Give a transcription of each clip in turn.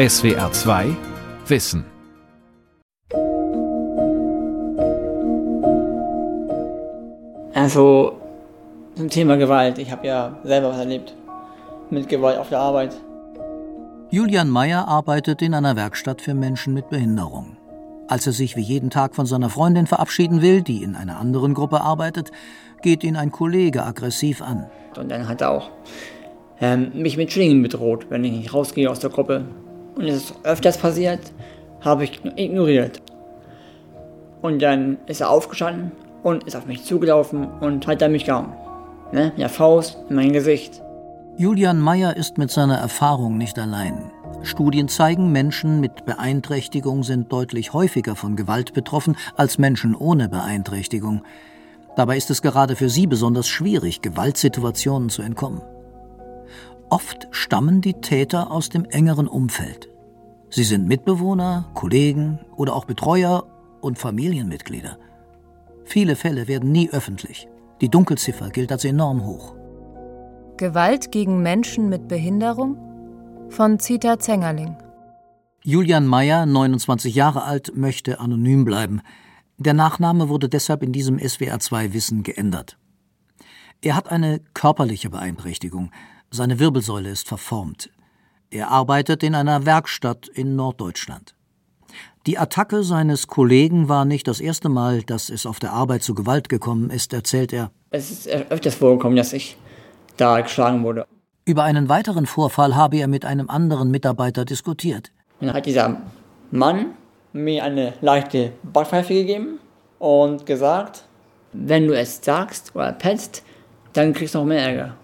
SWR 2 Wissen. Also zum Thema Gewalt. Ich habe ja selber was erlebt mit Gewalt auf der Arbeit. Julian Meyer arbeitet in einer Werkstatt für Menschen mit Behinderung. Als er sich wie jeden Tag von seiner Freundin verabschieden will, die in einer anderen Gruppe arbeitet, geht ihn ein Kollege aggressiv an. Und dann hat er auch ähm, mich mit Schwingen bedroht, wenn ich nicht rausgehe aus der Gruppe. Und es ist öfters passiert, habe ich ignoriert. Und dann ist er aufgestanden und ist auf mich zugelaufen und hat dann mich gehauen. Ne? Mit der Faust in mein Gesicht. Julian Meyer ist mit seiner Erfahrung nicht allein. Studien zeigen, Menschen mit Beeinträchtigung sind deutlich häufiger von Gewalt betroffen als Menschen ohne Beeinträchtigung. Dabei ist es gerade für sie besonders schwierig, Gewaltsituationen zu entkommen. Oft stammen die Täter aus dem engeren Umfeld. Sie sind Mitbewohner, Kollegen oder auch Betreuer und Familienmitglieder. Viele Fälle werden nie öffentlich. Die Dunkelziffer gilt als enorm hoch. Gewalt gegen Menschen mit Behinderung von Zita Zengerling. Julian Meyer, 29 Jahre alt, möchte anonym bleiben. Der Nachname wurde deshalb in diesem SWR2-Wissen geändert. Er hat eine körperliche Beeinträchtigung. Seine Wirbelsäule ist verformt. Er arbeitet in einer Werkstatt in Norddeutschland. Die Attacke seines Kollegen war nicht das erste Mal, dass es auf der Arbeit zu Gewalt gekommen ist, erzählt er. Es ist öfters vorgekommen, dass ich da geschlagen wurde. Über einen weiteren Vorfall habe er mit einem anderen Mitarbeiter diskutiert. Dann hat dieser Mann mir eine leichte Backpfeife gegeben und gesagt, wenn du es sagst oder petzt, dann kriegst du noch mehr Ärger.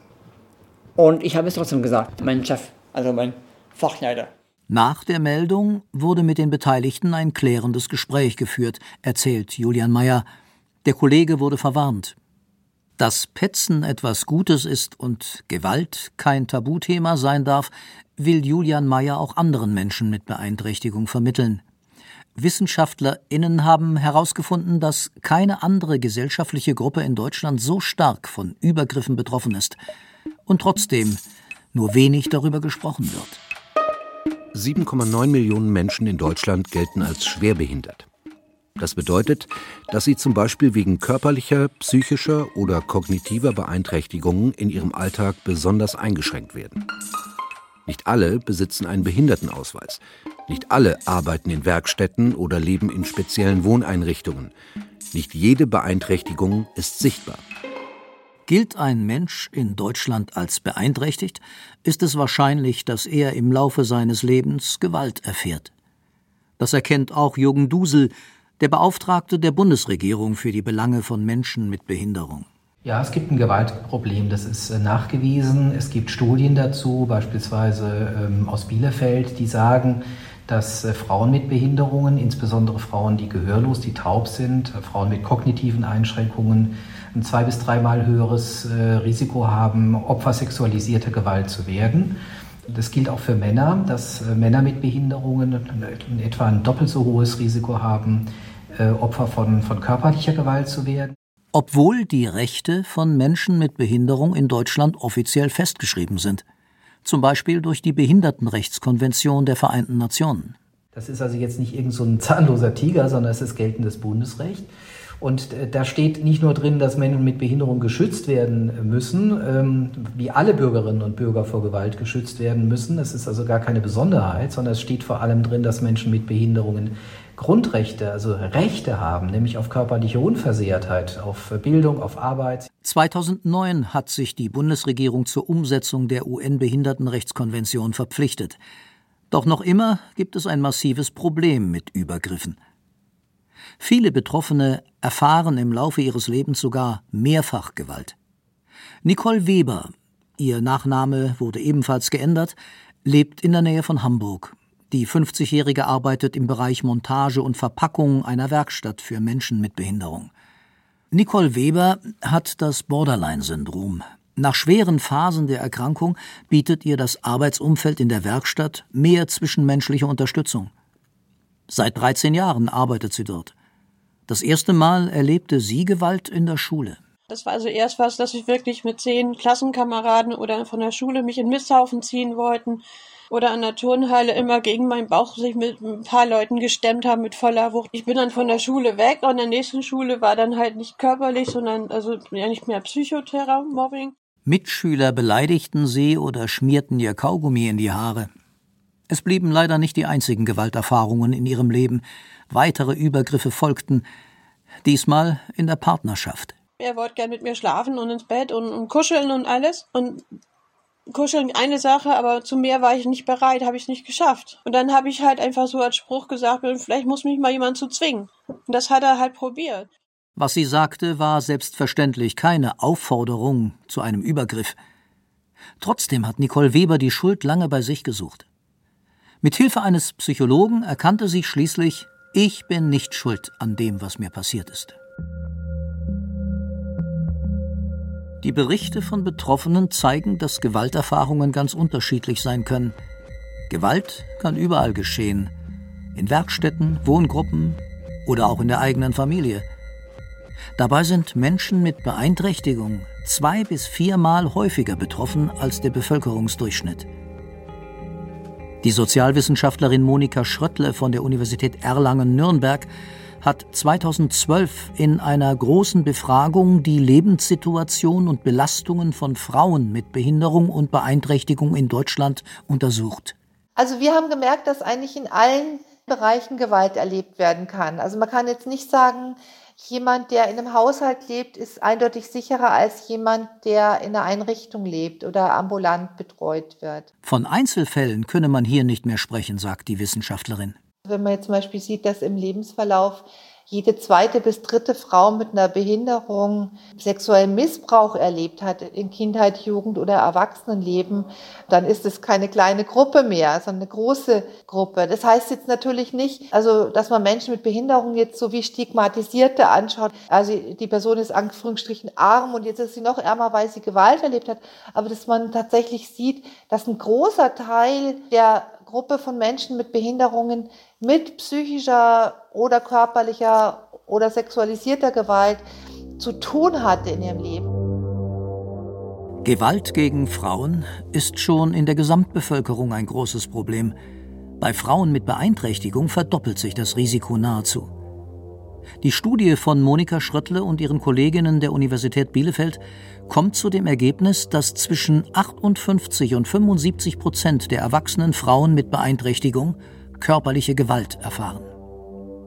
Und ich habe es trotzdem gesagt, mein Chef, also mein Fachleiter. Nach der Meldung wurde mit den Beteiligten ein klärendes Gespräch geführt, erzählt Julian Meyer. Der Kollege wurde verwarnt. Dass Petzen etwas Gutes ist und Gewalt kein Tabuthema sein darf, will Julian Meyer auch anderen Menschen mit Beeinträchtigung vermitteln. WissenschaftlerInnen haben herausgefunden, dass keine andere gesellschaftliche Gruppe in Deutschland so stark von Übergriffen betroffen ist und trotzdem nur wenig darüber gesprochen wird. 7,9 Millionen Menschen in Deutschland gelten als schwerbehindert. Das bedeutet, dass sie zum Beispiel wegen körperlicher, psychischer oder kognitiver Beeinträchtigungen in ihrem Alltag besonders eingeschränkt werden. Nicht alle besitzen einen Behindertenausweis. Nicht alle arbeiten in Werkstätten oder leben in speziellen Wohneinrichtungen. Nicht jede Beeinträchtigung ist sichtbar. Gilt ein Mensch in Deutschland als beeinträchtigt, ist es wahrscheinlich, dass er im Laufe seines Lebens Gewalt erfährt. Das erkennt auch Jürgen Dusel, der Beauftragte der Bundesregierung für die Belange von Menschen mit Behinderung. Ja, es gibt ein Gewaltproblem, das ist äh, nachgewiesen. Es gibt Studien dazu, beispielsweise ähm, aus Bielefeld, die sagen, dass äh, Frauen mit Behinderungen, insbesondere Frauen, die gehörlos, die taub sind, äh, Frauen mit kognitiven Einschränkungen, ein zwei- bis dreimal höheres äh, Risiko haben, Opfer sexualisierter Gewalt zu werden. Das gilt auch für Männer, dass äh, Männer mit Behinderungen in etwa ein doppelt so hohes Risiko haben, äh, Opfer von, von körperlicher Gewalt zu werden. Obwohl die Rechte von Menschen mit Behinderung in Deutschland offiziell festgeschrieben sind. Zum Beispiel durch die Behindertenrechtskonvention der Vereinten Nationen. Das ist also jetzt nicht irgend so ein zahnloser Tiger, sondern es ist geltendes Bundesrecht. Und äh, da steht nicht nur drin, dass Menschen mit Behinderung geschützt werden müssen, ähm, wie alle Bürgerinnen und Bürger vor Gewalt geschützt werden müssen. Es ist also gar keine Besonderheit, sondern es steht vor allem drin, dass Menschen mit Behinderungen Grundrechte, also Rechte haben, nämlich auf körperliche Unversehrtheit, auf Bildung, auf Arbeit. 2009 hat sich die Bundesregierung zur Umsetzung der UN-Behindertenrechtskonvention verpflichtet. Doch noch immer gibt es ein massives Problem mit Übergriffen. Viele Betroffene erfahren im Laufe ihres Lebens sogar Mehrfachgewalt. Nicole Weber, ihr Nachname wurde ebenfalls geändert, lebt in der Nähe von Hamburg. Die 50-Jährige arbeitet im Bereich Montage und Verpackung einer Werkstatt für Menschen mit Behinderung. Nicole Weber hat das Borderline-Syndrom. Nach schweren Phasen der Erkrankung bietet ihr das Arbeitsumfeld in der Werkstatt mehr zwischenmenschliche Unterstützung. Seit 13 Jahren arbeitet sie dort. Das erste Mal erlebte sie Gewalt in der Schule. Das war also erst was, dass ich wirklich mit zehn Klassenkameraden oder von der Schule mich in Misthaufen ziehen wollten. oder an der Turnhalle immer gegen meinen Bauch sich mit ein paar Leuten gestemmt haben mit voller Wucht. Ich bin dann von der Schule weg und in der nächsten Schule war dann halt nicht körperlich, sondern also ja nicht mehr Psychotherapie-Mobbing. Mitschüler beleidigten sie oder schmierten ihr Kaugummi in die Haare. Es blieben leider nicht die einzigen Gewalterfahrungen in ihrem Leben. Weitere Übergriffe folgten, diesmal in der Partnerschaft. Er wollte gern mit mir schlafen und ins Bett und, und kuscheln und alles. Und kuscheln eine Sache, aber zu mehr war ich nicht bereit, habe ich es nicht geschafft. Und dann habe ich halt einfach so als Spruch gesagt, vielleicht muss mich mal jemand zu zwingen. Und das hat er halt probiert. Was sie sagte, war selbstverständlich keine Aufforderung zu einem Übergriff. Trotzdem hat Nicole Weber die Schuld lange bei sich gesucht. Mit Hilfe eines Psychologen erkannte sie schließlich, ich bin nicht schuld an dem, was mir passiert ist. Die Berichte von Betroffenen zeigen, dass Gewalterfahrungen ganz unterschiedlich sein können. Gewalt kann überall geschehen, in Werkstätten, Wohngruppen oder auch in der eigenen Familie. Dabei sind Menschen mit Beeinträchtigung zwei bis viermal häufiger betroffen als der Bevölkerungsdurchschnitt. Die Sozialwissenschaftlerin Monika Schröttle von der Universität Erlangen-Nürnberg hat 2012 in einer großen Befragung die Lebenssituation und Belastungen von Frauen mit Behinderung und Beeinträchtigung in Deutschland untersucht. Also wir haben gemerkt, dass eigentlich in allen Bereichen Gewalt erlebt werden kann. Also man kann jetzt nicht sagen, jemand, der in einem Haushalt lebt, ist eindeutig sicherer als jemand, der in einer Einrichtung lebt oder ambulant betreut wird. Von Einzelfällen könne man hier nicht mehr sprechen, sagt die Wissenschaftlerin. Wenn man jetzt zum Beispiel sieht, dass im Lebensverlauf jede zweite bis dritte Frau mit einer Behinderung sexuellen Missbrauch erlebt hat in Kindheit, Jugend oder Erwachsenenleben, dann ist es keine kleine Gruppe mehr, sondern eine große Gruppe. Das heißt jetzt natürlich nicht, also, dass man Menschen mit Behinderung jetzt so wie Stigmatisierte anschaut. Also, die Person ist Anführungsstrichen arm und jetzt ist sie noch ärmer, weil sie Gewalt erlebt hat. Aber dass man tatsächlich sieht, dass ein großer Teil der Gruppe von Menschen mit Behinderungen mit psychischer oder körperlicher oder sexualisierter Gewalt zu tun hatte in ihrem Leben. Gewalt gegen Frauen ist schon in der Gesamtbevölkerung ein großes Problem. Bei Frauen mit Beeinträchtigung verdoppelt sich das Risiko nahezu. Die Studie von Monika Schröttle und ihren Kolleginnen der Universität Bielefeld kommt zu dem Ergebnis, dass zwischen 58 und 75 Prozent der erwachsenen Frauen mit Beeinträchtigung körperliche Gewalt erfahren.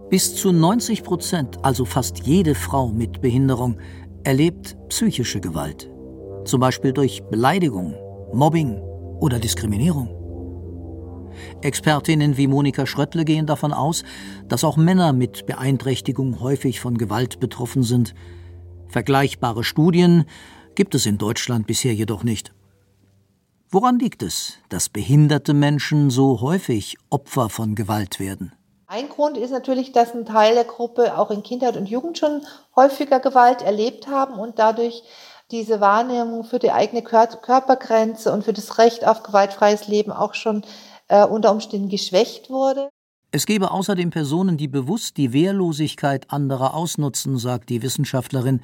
Bis zu 90 Prozent, also fast jede Frau mit Behinderung, erlebt psychische Gewalt, zum Beispiel durch Beleidigung, Mobbing oder Diskriminierung. Expertinnen wie Monika Schröttle gehen davon aus, dass auch Männer mit Beeinträchtigung häufig von Gewalt betroffen sind. Vergleichbare Studien gibt es in Deutschland bisher jedoch nicht. Woran liegt es, dass behinderte Menschen so häufig Opfer von Gewalt werden? Ein Grund ist natürlich, dass ein Teil der Gruppe auch in Kindheit und Jugend schon häufiger Gewalt erlebt haben und dadurch diese Wahrnehmung für die eigene Körpergrenze und für das Recht auf gewaltfreies Leben auch schon äh, unter Umständen geschwächt wurde. Es gebe außerdem Personen, die bewusst die Wehrlosigkeit anderer ausnutzen, sagt die Wissenschaftlerin,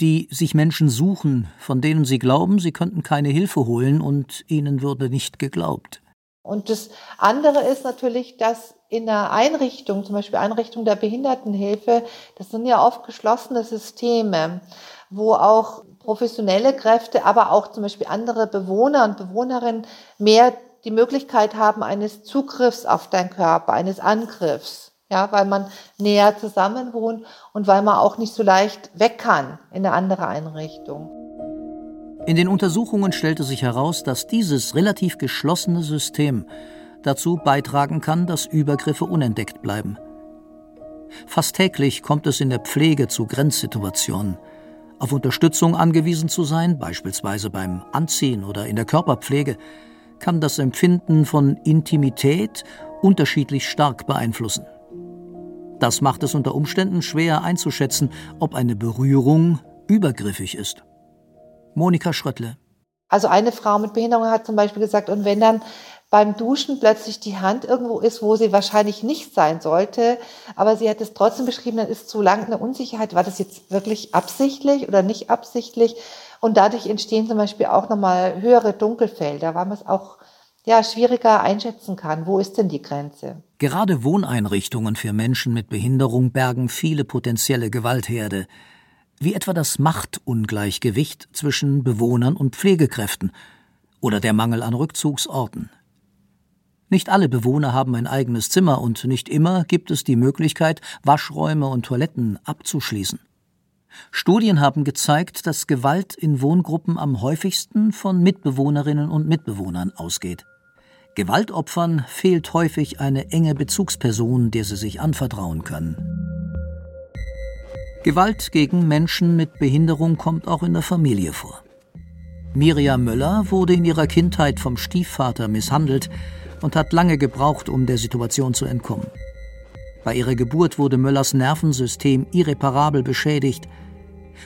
die sich Menschen suchen, von denen sie glauben, sie könnten keine Hilfe holen und ihnen würde nicht geglaubt. Und das andere ist natürlich, dass in einer Einrichtung, zum Beispiel Einrichtung der Behindertenhilfe, das sind ja oft geschlossene Systeme, wo auch professionelle Kräfte, aber auch zum Beispiel andere Bewohner und Bewohnerinnen mehr die Möglichkeit haben eines Zugriffs auf deinen Körper, eines Angriffs, ja, weil man näher zusammen wohnt und weil man auch nicht so leicht weg kann in eine andere Einrichtung. In den Untersuchungen stellte sich heraus, dass dieses relativ geschlossene System dazu beitragen kann, dass Übergriffe unentdeckt bleiben. Fast täglich kommt es in der Pflege zu Grenzsituationen. Auf Unterstützung angewiesen zu sein, beispielsweise beim Anziehen oder in der Körperpflege, kann das Empfinden von Intimität unterschiedlich stark beeinflussen. Das macht es unter Umständen schwer einzuschätzen, ob eine Berührung übergriffig ist. Monika Schröttle. Also eine Frau mit Behinderung hat zum Beispiel gesagt, und wenn dann beim Duschen plötzlich die Hand irgendwo ist, wo sie wahrscheinlich nicht sein sollte, aber sie hat es trotzdem beschrieben, dann ist zu lang eine Unsicherheit, war das jetzt wirklich absichtlich oder nicht absichtlich? Und dadurch entstehen zum Beispiel auch nochmal höhere Dunkelfelder, weil man es auch ja schwieriger einschätzen kann, wo ist denn die Grenze. Gerade Wohneinrichtungen für Menschen mit Behinderung bergen viele potenzielle Gewaltherde, wie etwa das Machtungleichgewicht zwischen Bewohnern und Pflegekräften oder der Mangel an Rückzugsorten. Nicht alle Bewohner haben ein eigenes Zimmer und nicht immer gibt es die Möglichkeit, Waschräume und Toiletten abzuschließen. Studien haben gezeigt, dass Gewalt in Wohngruppen am häufigsten von Mitbewohnerinnen und Mitbewohnern ausgeht. Gewaltopfern fehlt häufig eine enge Bezugsperson, der sie sich anvertrauen können. Gewalt gegen Menschen mit Behinderung kommt auch in der Familie vor. Miriam Möller wurde in ihrer Kindheit vom Stiefvater misshandelt und hat lange gebraucht, um der Situation zu entkommen. Bei ihrer Geburt wurde Möllers Nervensystem irreparabel beschädigt.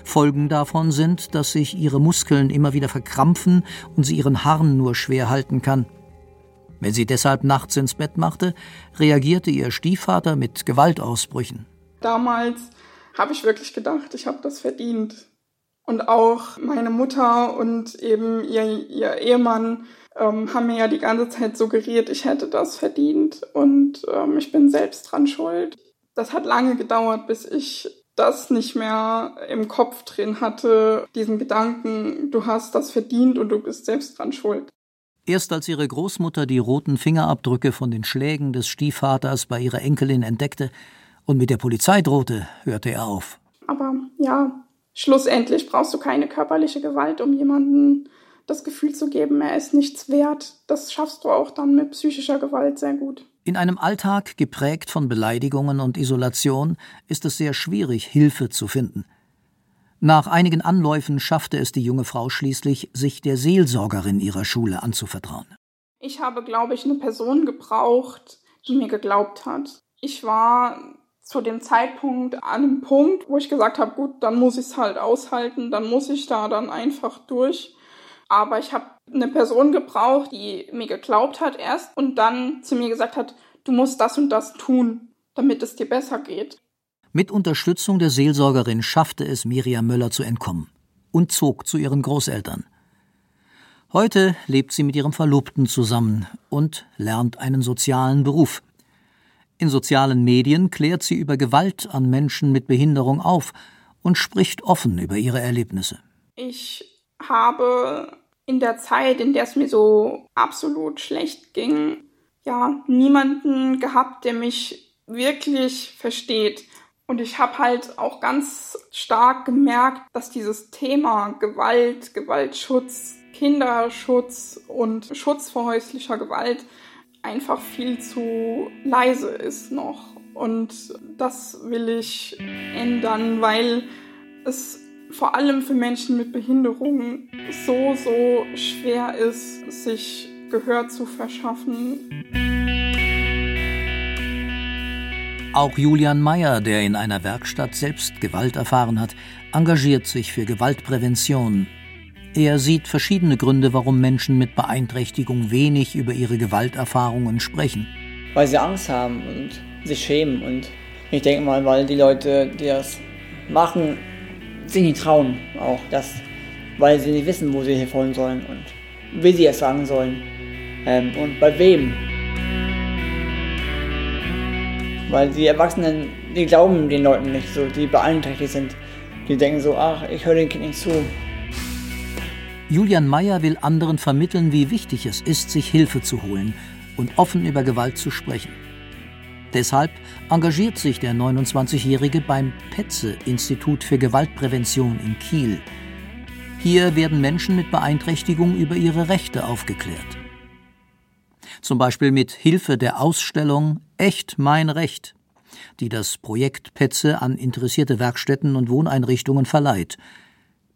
Folgen davon sind, dass sich ihre Muskeln immer wieder verkrampfen und sie ihren Harn nur schwer halten kann. Wenn sie deshalb nachts ins Bett machte, reagierte ihr Stiefvater mit Gewaltausbrüchen. Damals habe ich wirklich gedacht, ich habe das verdient. Und auch meine Mutter und eben ihr, ihr Ehemann ähm, haben mir ja die ganze Zeit suggeriert, ich hätte das verdient und ähm, ich bin selbst dran schuld. Das hat lange gedauert, bis ich das nicht mehr im Kopf drin hatte, diesen Gedanken, du hast das verdient und du bist selbst dran schuld. Erst als ihre Großmutter die roten Fingerabdrücke von den Schlägen des Stiefvaters bei ihrer Enkelin entdeckte und mit der Polizei drohte, hörte er auf. Aber ja, schlussendlich brauchst du keine körperliche Gewalt, um jemanden das Gefühl zu geben, er ist nichts wert. Das schaffst du auch dann mit psychischer Gewalt sehr gut. In einem Alltag geprägt von Beleidigungen und Isolation ist es sehr schwierig, Hilfe zu finden. Nach einigen Anläufen schaffte es die junge Frau schließlich, sich der Seelsorgerin ihrer Schule anzuvertrauen. Ich habe, glaube ich, eine Person gebraucht, die mir geglaubt hat. Ich war zu dem Zeitpunkt an einem Punkt, wo ich gesagt habe, gut, dann muss ich es halt aushalten, dann muss ich da dann einfach durch. Aber ich habe eine Person gebraucht, die mir geglaubt hat erst und dann zu mir gesagt hat, du musst das und das tun, damit es dir besser geht. Mit Unterstützung der Seelsorgerin schaffte es Miriam Möller zu entkommen und zog zu ihren Großeltern. Heute lebt sie mit ihrem Verlobten zusammen und lernt einen sozialen Beruf. In sozialen Medien klärt sie über Gewalt an Menschen mit Behinderung auf und spricht offen über ihre Erlebnisse. Ich habe in der Zeit, in der es mir so absolut schlecht ging, ja, niemanden gehabt, der mich wirklich versteht. Und ich habe halt auch ganz stark gemerkt, dass dieses Thema Gewalt, Gewaltschutz, Kinderschutz und Schutz vor häuslicher Gewalt einfach viel zu leise ist noch. Und das will ich ändern, weil es vor allem für Menschen mit Behinderungen so, so schwer ist, sich Gehör zu verschaffen. Auch Julian Mayer, der in einer Werkstatt selbst Gewalt erfahren hat, engagiert sich für Gewaltprävention. Er sieht verschiedene Gründe, warum Menschen mit Beeinträchtigung wenig über ihre Gewalterfahrungen sprechen. Weil sie Angst haben und sich schämen. Und ich denke mal, weil die Leute, die das machen, sich nicht trauen, auch das, weil sie nicht wissen, wo sie herholen sollen und wie sie es sagen sollen ähm, und bei wem. Weil die Erwachsenen, die glauben den Leuten nicht so, die beeinträchtigt sind. Die denken so, ach, ich höre dem Kind nicht zu. Julian Mayer will anderen vermitteln, wie wichtig es ist, sich Hilfe zu holen und offen über Gewalt zu sprechen. Deshalb engagiert sich der 29-Jährige beim Petze-Institut für Gewaltprävention in Kiel. Hier werden Menschen mit Beeinträchtigung über ihre Rechte aufgeklärt. Zum Beispiel mit Hilfe der Ausstellung Echt mein Recht, die das Projekt Petze an interessierte Werkstätten und Wohneinrichtungen verleiht.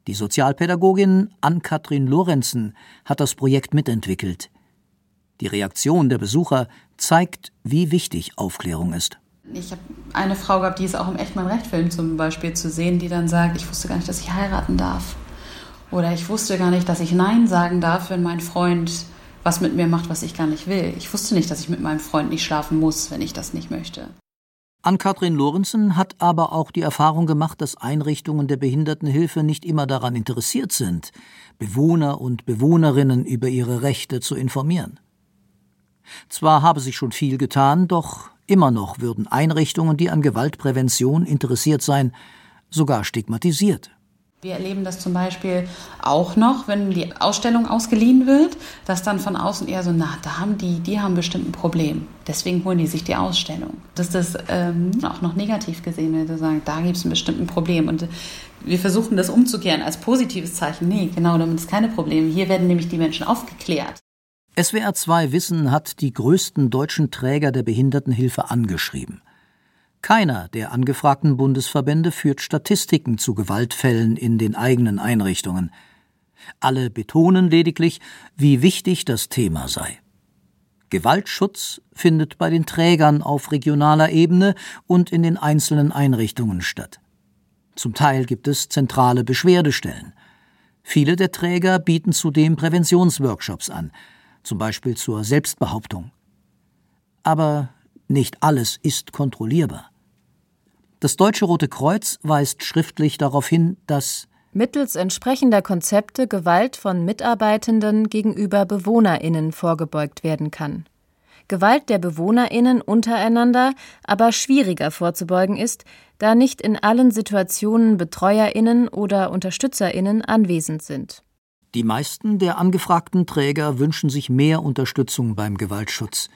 Die Sozialpädagogin Ann-Kathrin Lorenzen hat das Projekt mitentwickelt. Die Reaktion der Besucher zeigt, wie wichtig Aufklärung ist. Ich habe eine Frau gehabt, die ist auch im Echt mein Recht-Film zum Beispiel zu sehen, die dann sagt, ich wusste gar nicht, dass ich heiraten darf. Oder ich wusste gar nicht, dass ich Nein sagen darf, wenn mein Freund was mit mir macht, was ich gar nicht will. Ich wusste nicht, dass ich mit meinem Freund nicht schlafen muss, wenn ich das nicht möchte. Ann-Kathrin Lorenzen hat aber auch die Erfahrung gemacht, dass Einrichtungen der Behindertenhilfe nicht immer daran interessiert sind, Bewohner und Bewohnerinnen über ihre Rechte zu informieren. Zwar habe sich schon viel getan, doch immer noch würden Einrichtungen, die an Gewaltprävention interessiert seien, sogar stigmatisiert. Wir erleben das zum Beispiel auch noch, wenn die Ausstellung ausgeliehen wird, dass dann von außen eher so, na, da haben die, die haben bestimmt ein Problem. Deswegen holen die sich die Ausstellung. Dass das ähm, auch noch negativ gesehen wird, zu sagen, da gibt es ein bestimmtes Problem. Und wir versuchen das umzukehren als positives Zeichen. Nee, genau, damit ist keine Probleme. Hier werden nämlich die Menschen aufgeklärt. SWR 2 Wissen hat die größten deutschen Träger der Behindertenhilfe angeschrieben. Keiner der angefragten Bundesverbände führt Statistiken zu Gewaltfällen in den eigenen Einrichtungen. Alle betonen lediglich, wie wichtig das Thema sei. Gewaltschutz findet bei den Trägern auf regionaler Ebene und in den einzelnen Einrichtungen statt. Zum Teil gibt es zentrale Beschwerdestellen. Viele der Träger bieten zudem Präventionsworkshops an, zum Beispiel zur Selbstbehauptung. Aber nicht alles ist kontrollierbar. Das Deutsche Rote Kreuz weist schriftlich darauf hin, dass mittels entsprechender Konzepte Gewalt von Mitarbeitenden gegenüber Bewohnerinnen vorgebeugt werden kann. Gewalt der Bewohnerinnen untereinander aber schwieriger vorzubeugen ist, da nicht in allen Situationen Betreuerinnen oder Unterstützerinnen anwesend sind. Die meisten der angefragten Träger wünschen sich mehr Unterstützung beim Gewaltschutz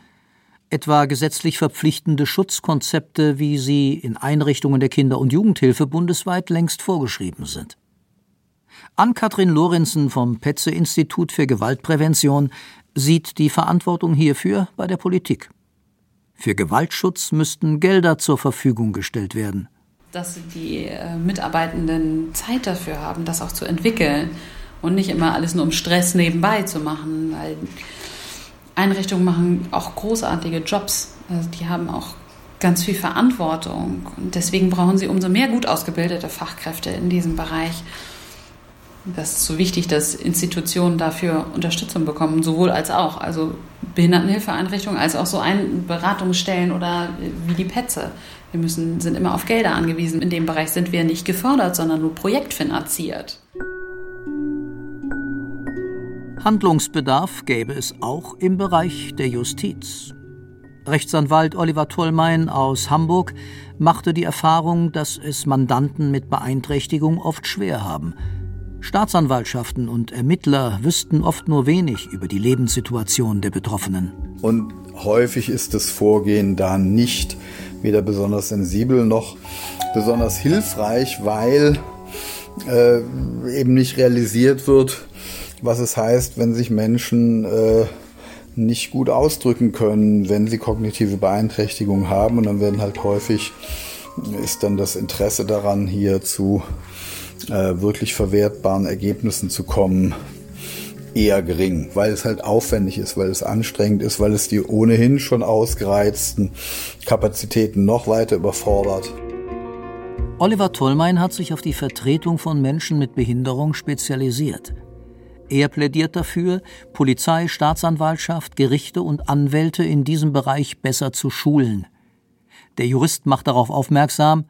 etwa gesetzlich verpflichtende Schutzkonzepte, wie sie in Einrichtungen der Kinder- und Jugendhilfe bundesweit längst vorgeschrieben sind. Ann-Kathrin Lorenzen vom Petze-Institut für Gewaltprävention sieht die Verantwortung hierfür bei der Politik. Für Gewaltschutz müssten Gelder zur Verfügung gestellt werden. Dass die äh, Mitarbeitenden Zeit dafür haben, das auch zu entwickeln und nicht immer alles nur um Stress nebenbei zu machen, weil Einrichtungen machen auch großartige Jobs. Also die haben auch ganz viel Verantwortung. Und deswegen brauchen sie umso mehr gut ausgebildete Fachkräfte in diesem Bereich. Das ist so wichtig, dass Institutionen dafür Unterstützung bekommen, sowohl als auch. Also Behindertenhilfeeinrichtungen als auch so ein Beratungsstellen oder wie die Petze. Wir müssen, sind immer auf Gelder angewiesen. In dem Bereich sind wir nicht gefördert, sondern nur projektfinanziert. Handlungsbedarf gäbe es auch im Bereich der Justiz. Rechtsanwalt Oliver Tollmein aus Hamburg machte die Erfahrung, dass es Mandanten mit Beeinträchtigung oft schwer haben. Staatsanwaltschaften und Ermittler wüssten oft nur wenig über die Lebenssituation der Betroffenen. Und häufig ist das Vorgehen da nicht weder besonders sensibel noch besonders hilfreich, weil äh, eben nicht realisiert wird, was es heißt, wenn sich Menschen äh, nicht gut ausdrücken können, wenn sie kognitive Beeinträchtigungen haben. Und dann werden halt häufig, ist dann das Interesse daran, hier zu äh, wirklich verwertbaren Ergebnissen zu kommen, eher gering, weil es halt aufwendig ist, weil es anstrengend ist, weil es die ohnehin schon ausgereizten Kapazitäten noch weiter überfordert. Oliver Tollmein hat sich auf die Vertretung von Menschen mit Behinderung spezialisiert. Er plädiert dafür, Polizei, Staatsanwaltschaft, Gerichte und Anwälte in diesem Bereich besser zu schulen. Der Jurist macht darauf aufmerksam,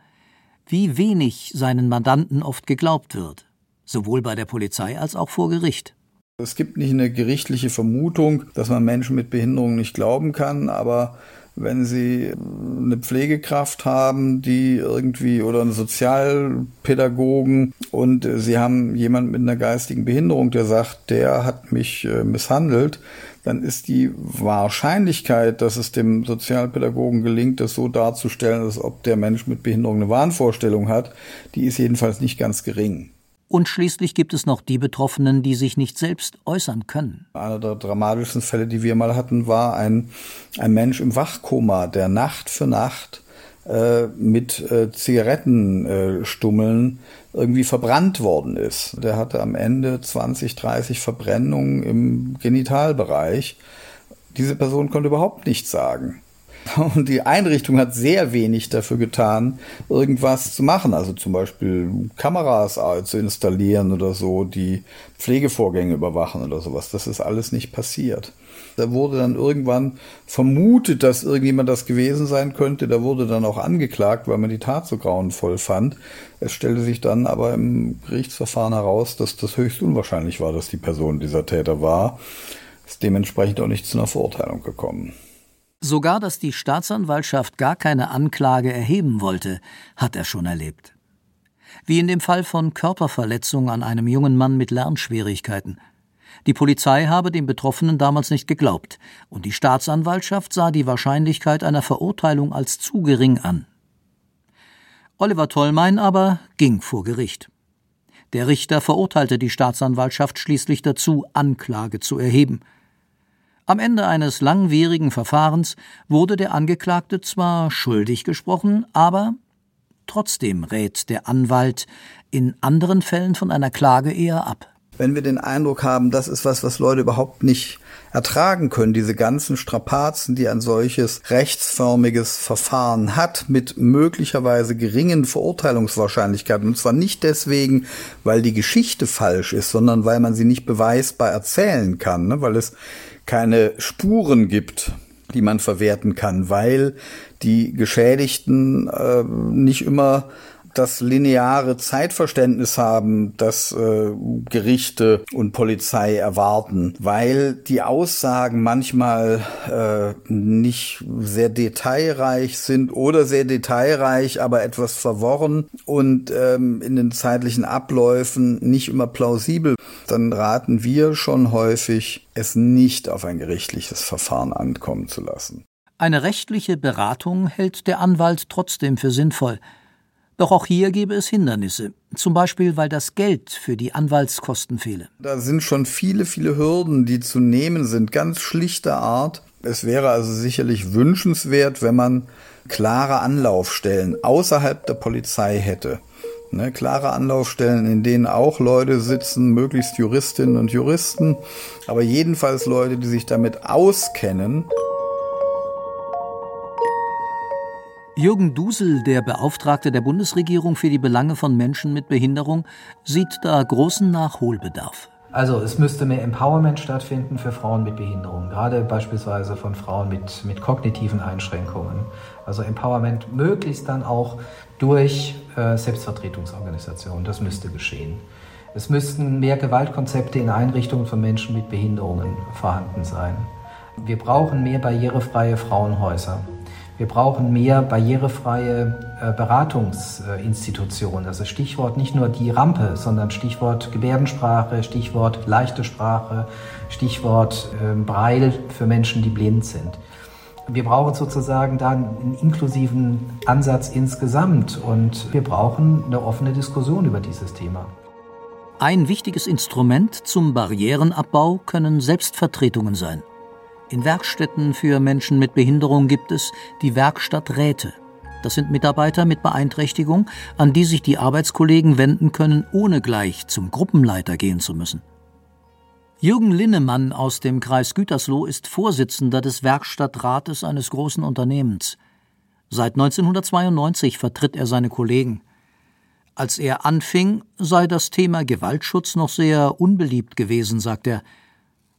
wie wenig seinen Mandanten oft geglaubt wird, sowohl bei der Polizei als auch vor Gericht. Es gibt nicht eine gerichtliche Vermutung, dass man Menschen mit Behinderung nicht glauben kann, aber wenn sie eine Pflegekraft haben, die irgendwie oder einen Sozialpädagogen und sie haben jemanden mit einer geistigen Behinderung, der sagt, der hat mich äh, misshandelt, dann ist die Wahrscheinlichkeit, dass es dem Sozialpädagogen gelingt, das so darzustellen, als ob der Mensch mit Behinderung eine Wahnvorstellung hat, die ist jedenfalls nicht ganz gering. Und schließlich gibt es noch die Betroffenen, die sich nicht selbst äußern können. Einer der dramatischsten Fälle, die wir mal hatten, war ein, ein Mensch im Wachkoma, der Nacht für Nacht äh, mit äh, Zigarettenstummeln äh, irgendwie verbrannt worden ist. Der hatte am Ende 20, 30 Verbrennungen im Genitalbereich. Diese Person konnte überhaupt nichts sagen. Und die Einrichtung hat sehr wenig dafür getan, irgendwas zu machen. Also zum Beispiel Kameras zu installieren oder so, die Pflegevorgänge überwachen oder sowas. Das ist alles nicht passiert. Da wurde dann irgendwann vermutet, dass irgendjemand das gewesen sein könnte. Da wurde dann auch angeklagt, weil man die Tat so grauenvoll fand. Es stellte sich dann aber im Gerichtsverfahren heraus, dass das höchst unwahrscheinlich war, dass die Person dieser Täter war. ist dementsprechend auch nicht zu einer Verurteilung gekommen. Sogar, dass die Staatsanwaltschaft gar keine Anklage erheben wollte, hat er schon erlebt. Wie in dem Fall von Körperverletzung an einem jungen Mann mit Lernschwierigkeiten. Die Polizei habe dem Betroffenen damals nicht geglaubt, und die Staatsanwaltschaft sah die Wahrscheinlichkeit einer Verurteilung als zu gering an. Oliver Tollmein aber ging vor Gericht. Der Richter verurteilte die Staatsanwaltschaft schließlich dazu, Anklage zu erheben. Am Ende eines langwierigen Verfahrens wurde der Angeklagte zwar schuldig gesprochen, aber trotzdem rät der Anwalt in anderen Fällen von einer Klage eher ab. Wenn wir den Eindruck haben, das ist was, was Leute überhaupt nicht ertragen können, diese ganzen Strapazen, die ein solches rechtsförmiges Verfahren hat, mit möglicherweise geringen Verurteilungswahrscheinlichkeiten. Und zwar nicht deswegen, weil die Geschichte falsch ist, sondern weil man sie nicht beweisbar erzählen kann, ne? weil es keine Spuren gibt, die man verwerten kann, weil die Geschädigten äh, nicht immer das lineare Zeitverständnis haben, das äh, Gerichte und Polizei erwarten, weil die Aussagen manchmal äh, nicht sehr detailreich sind oder sehr detailreich, aber etwas verworren und ähm, in den zeitlichen Abläufen nicht immer plausibel. Dann raten wir schon häufig, es nicht auf ein gerichtliches Verfahren ankommen zu lassen. Eine rechtliche Beratung hält der Anwalt trotzdem für sinnvoll. Doch auch hier gäbe es Hindernisse, zum Beispiel weil das Geld für die Anwaltskosten fehle. Da sind schon viele, viele Hürden, die zu nehmen sind, ganz schlichter Art. Es wäre also sicherlich wünschenswert, wenn man klare Anlaufstellen außerhalb der Polizei hätte. Ne, klare Anlaufstellen, in denen auch Leute sitzen, möglichst Juristinnen und Juristen, aber jedenfalls Leute, die sich damit auskennen. Jürgen Dusel, der Beauftragte der Bundesregierung für die Belange von Menschen mit Behinderung, sieht da großen Nachholbedarf. Also es müsste mehr Empowerment stattfinden für Frauen mit Behinderung, gerade beispielsweise von Frauen mit, mit kognitiven Einschränkungen. Also Empowerment möglichst dann auch durch äh, Selbstvertretungsorganisationen, das müsste geschehen. Es müssten mehr Gewaltkonzepte in Einrichtungen von Menschen mit Behinderungen vorhanden sein. Wir brauchen mehr barrierefreie Frauenhäuser. Wir brauchen mehr barrierefreie äh, Beratungsinstitutionen. Also Stichwort nicht nur die Rampe, sondern Stichwort Gebärdensprache, Stichwort leichte Sprache, Stichwort ähm, Braille für Menschen, die blind sind. Wir brauchen sozusagen da einen inklusiven Ansatz insgesamt und wir brauchen eine offene Diskussion über dieses Thema. Ein wichtiges Instrument zum Barrierenabbau können Selbstvertretungen sein. In Werkstätten für Menschen mit Behinderung gibt es die Werkstatträte. Das sind Mitarbeiter mit Beeinträchtigung, an die sich die Arbeitskollegen wenden können, ohne gleich zum Gruppenleiter gehen zu müssen. Jürgen Linnemann aus dem Kreis Gütersloh ist Vorsitzender des Werkstattrates eines großen Unternehmens. Seit 1992 vertritt er seine Kollegen. Als er anfing, sei das Thema Gewaltschutz noch sehr unbeliebt gewesen, sagt er.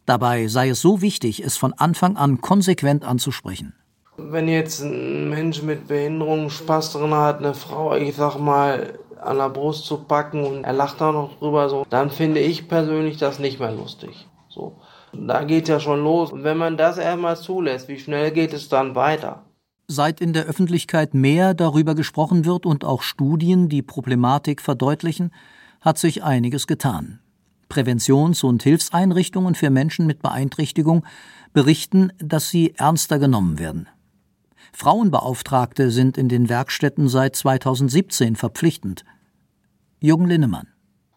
Dabei sei es so wichtig, es von Anfang an konsequent anzusprechen. Wenn jetzt ein Mensch mit Behinderung Spaß drin hat, eine Frau, ich sag mal, an der Brust zu packen und er lacht da noch drüber, so, dann finde ich persönlich das nicht mehr lustig. So. Da geht ja schon los. Und wenn man das erstmal zulässt, wie schnell geht es dann weiter? Seit in der Öffentlichkeit mehr darüber gesprochen wird und auch Studien die Problematik verdeutlichen, hat sich einiges getan. Präventions- und Hilfseinrichtungen für Menschen mit Beeinträchtigung berichten, dass sie ernster genommen werden. Frauenbeauftragte sind in den Werkstätten seit 2017 verpflichtend. Jürgen Linnemann.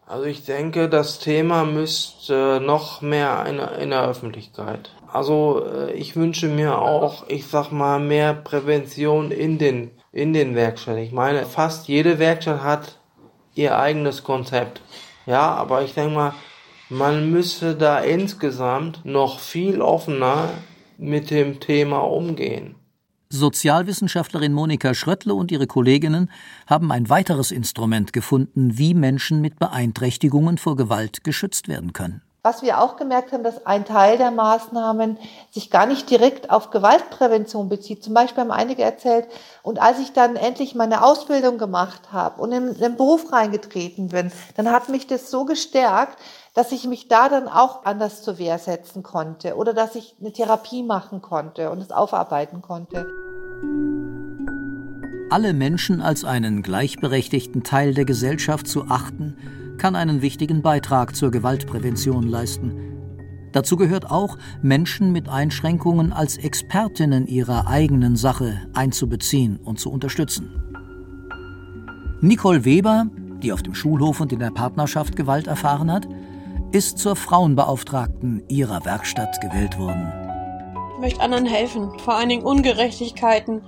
Also ich denke, das Thema müsste noch mehr in, der Öffentlichkeit. Also äh, ich wünsche mir auch, ich sag mal, mehr Prävention in den, in den Werkstätten. Ich meine, fast jede Werkstatt hat ihr eigenes Konzept. Ja, aber ich denke mal, man müsste da insgesamt noch viel offener mit dem Thema umgehen. Sozialwissenschaftlerin Monika Schröttle und ihre Kolleginnen haben ein weiteres Instrument gefunden, wie Menschen mit Beeinträchtigungen vor Gewalt geschützt werden können. Was wir auch gemerkt haben, dass ein Teil der Maßnahmen sich gar nicht direkt auf Gewaltprävention bezieht. Zum Beispiel haben einige erzählt, und als ich dann endlich meine Ausbildung gemacht habe und in den Beruf reingetreten bin, dann hat mich das so gestärkt, dass ich mich da dann auch anders zur Wehr setzen konnte oder dass ich eine Therapie machen konnte und es aufarbeiten konnte. Alle Menschen als einen gleichberechtigten Teil der Gesellschaft zu achten, kann einen wichtigen Beitrag zur Gewaltprävention leisten. Dazu gehört auch, Menschen mit Einschränkungen als Expertinnen ihrer eigenen Sache einzubeziehen und zu unterstützen. Nicole Weber, die auf dem Schulhof und in der Partnerschaft Gewalt erfahren hat, ist zur Frauenbeauftragten ihrer Werkstatt gewählt worden. Ich möchte anderen helfen, vor allen Dingen Ungerechtigkeiten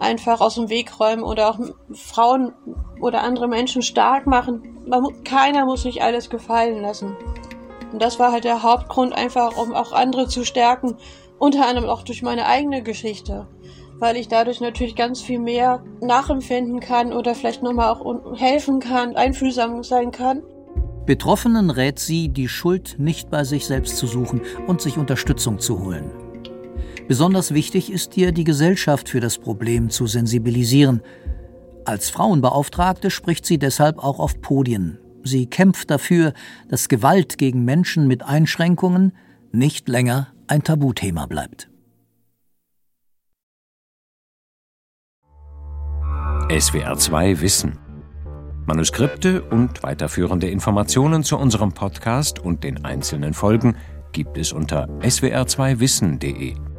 einfach aus dem Weg räumen oder auch Frauen oder andere Menschen stark machen. Man, keiner muss sich alles gefallen lassen. Und das war halt der Hauptgrund einfach, um auch andere zu stärken, unter anderem auch durch meine eigene Geschichte, weil ich dadurch natürlich ganz viel mehr nachempfinden kann oder vielleicht nochmal auch helfen kann, einfühlsam sein kann. Betroffenen rät sie, die Schuld nicht bei sich selbst zu suchen und sich Unterstützung zu holen. Besonders wichtig ist ihr, die Gesellschaft für das Problem zu sensibilisieren. Als Frauenbeauftragte spricht sie deshalb auch auf Podien. Sie kämpft dafür, dass Gewalt gegen Menschen mit Einschränkungen nicht länger ein Tabuthema bleibt. SWR 2 Wissen. Manuskripte und weiterführende Informationen zu unserem Podcast und den einzelnen Folgen gibt es unter swr2wissen.de.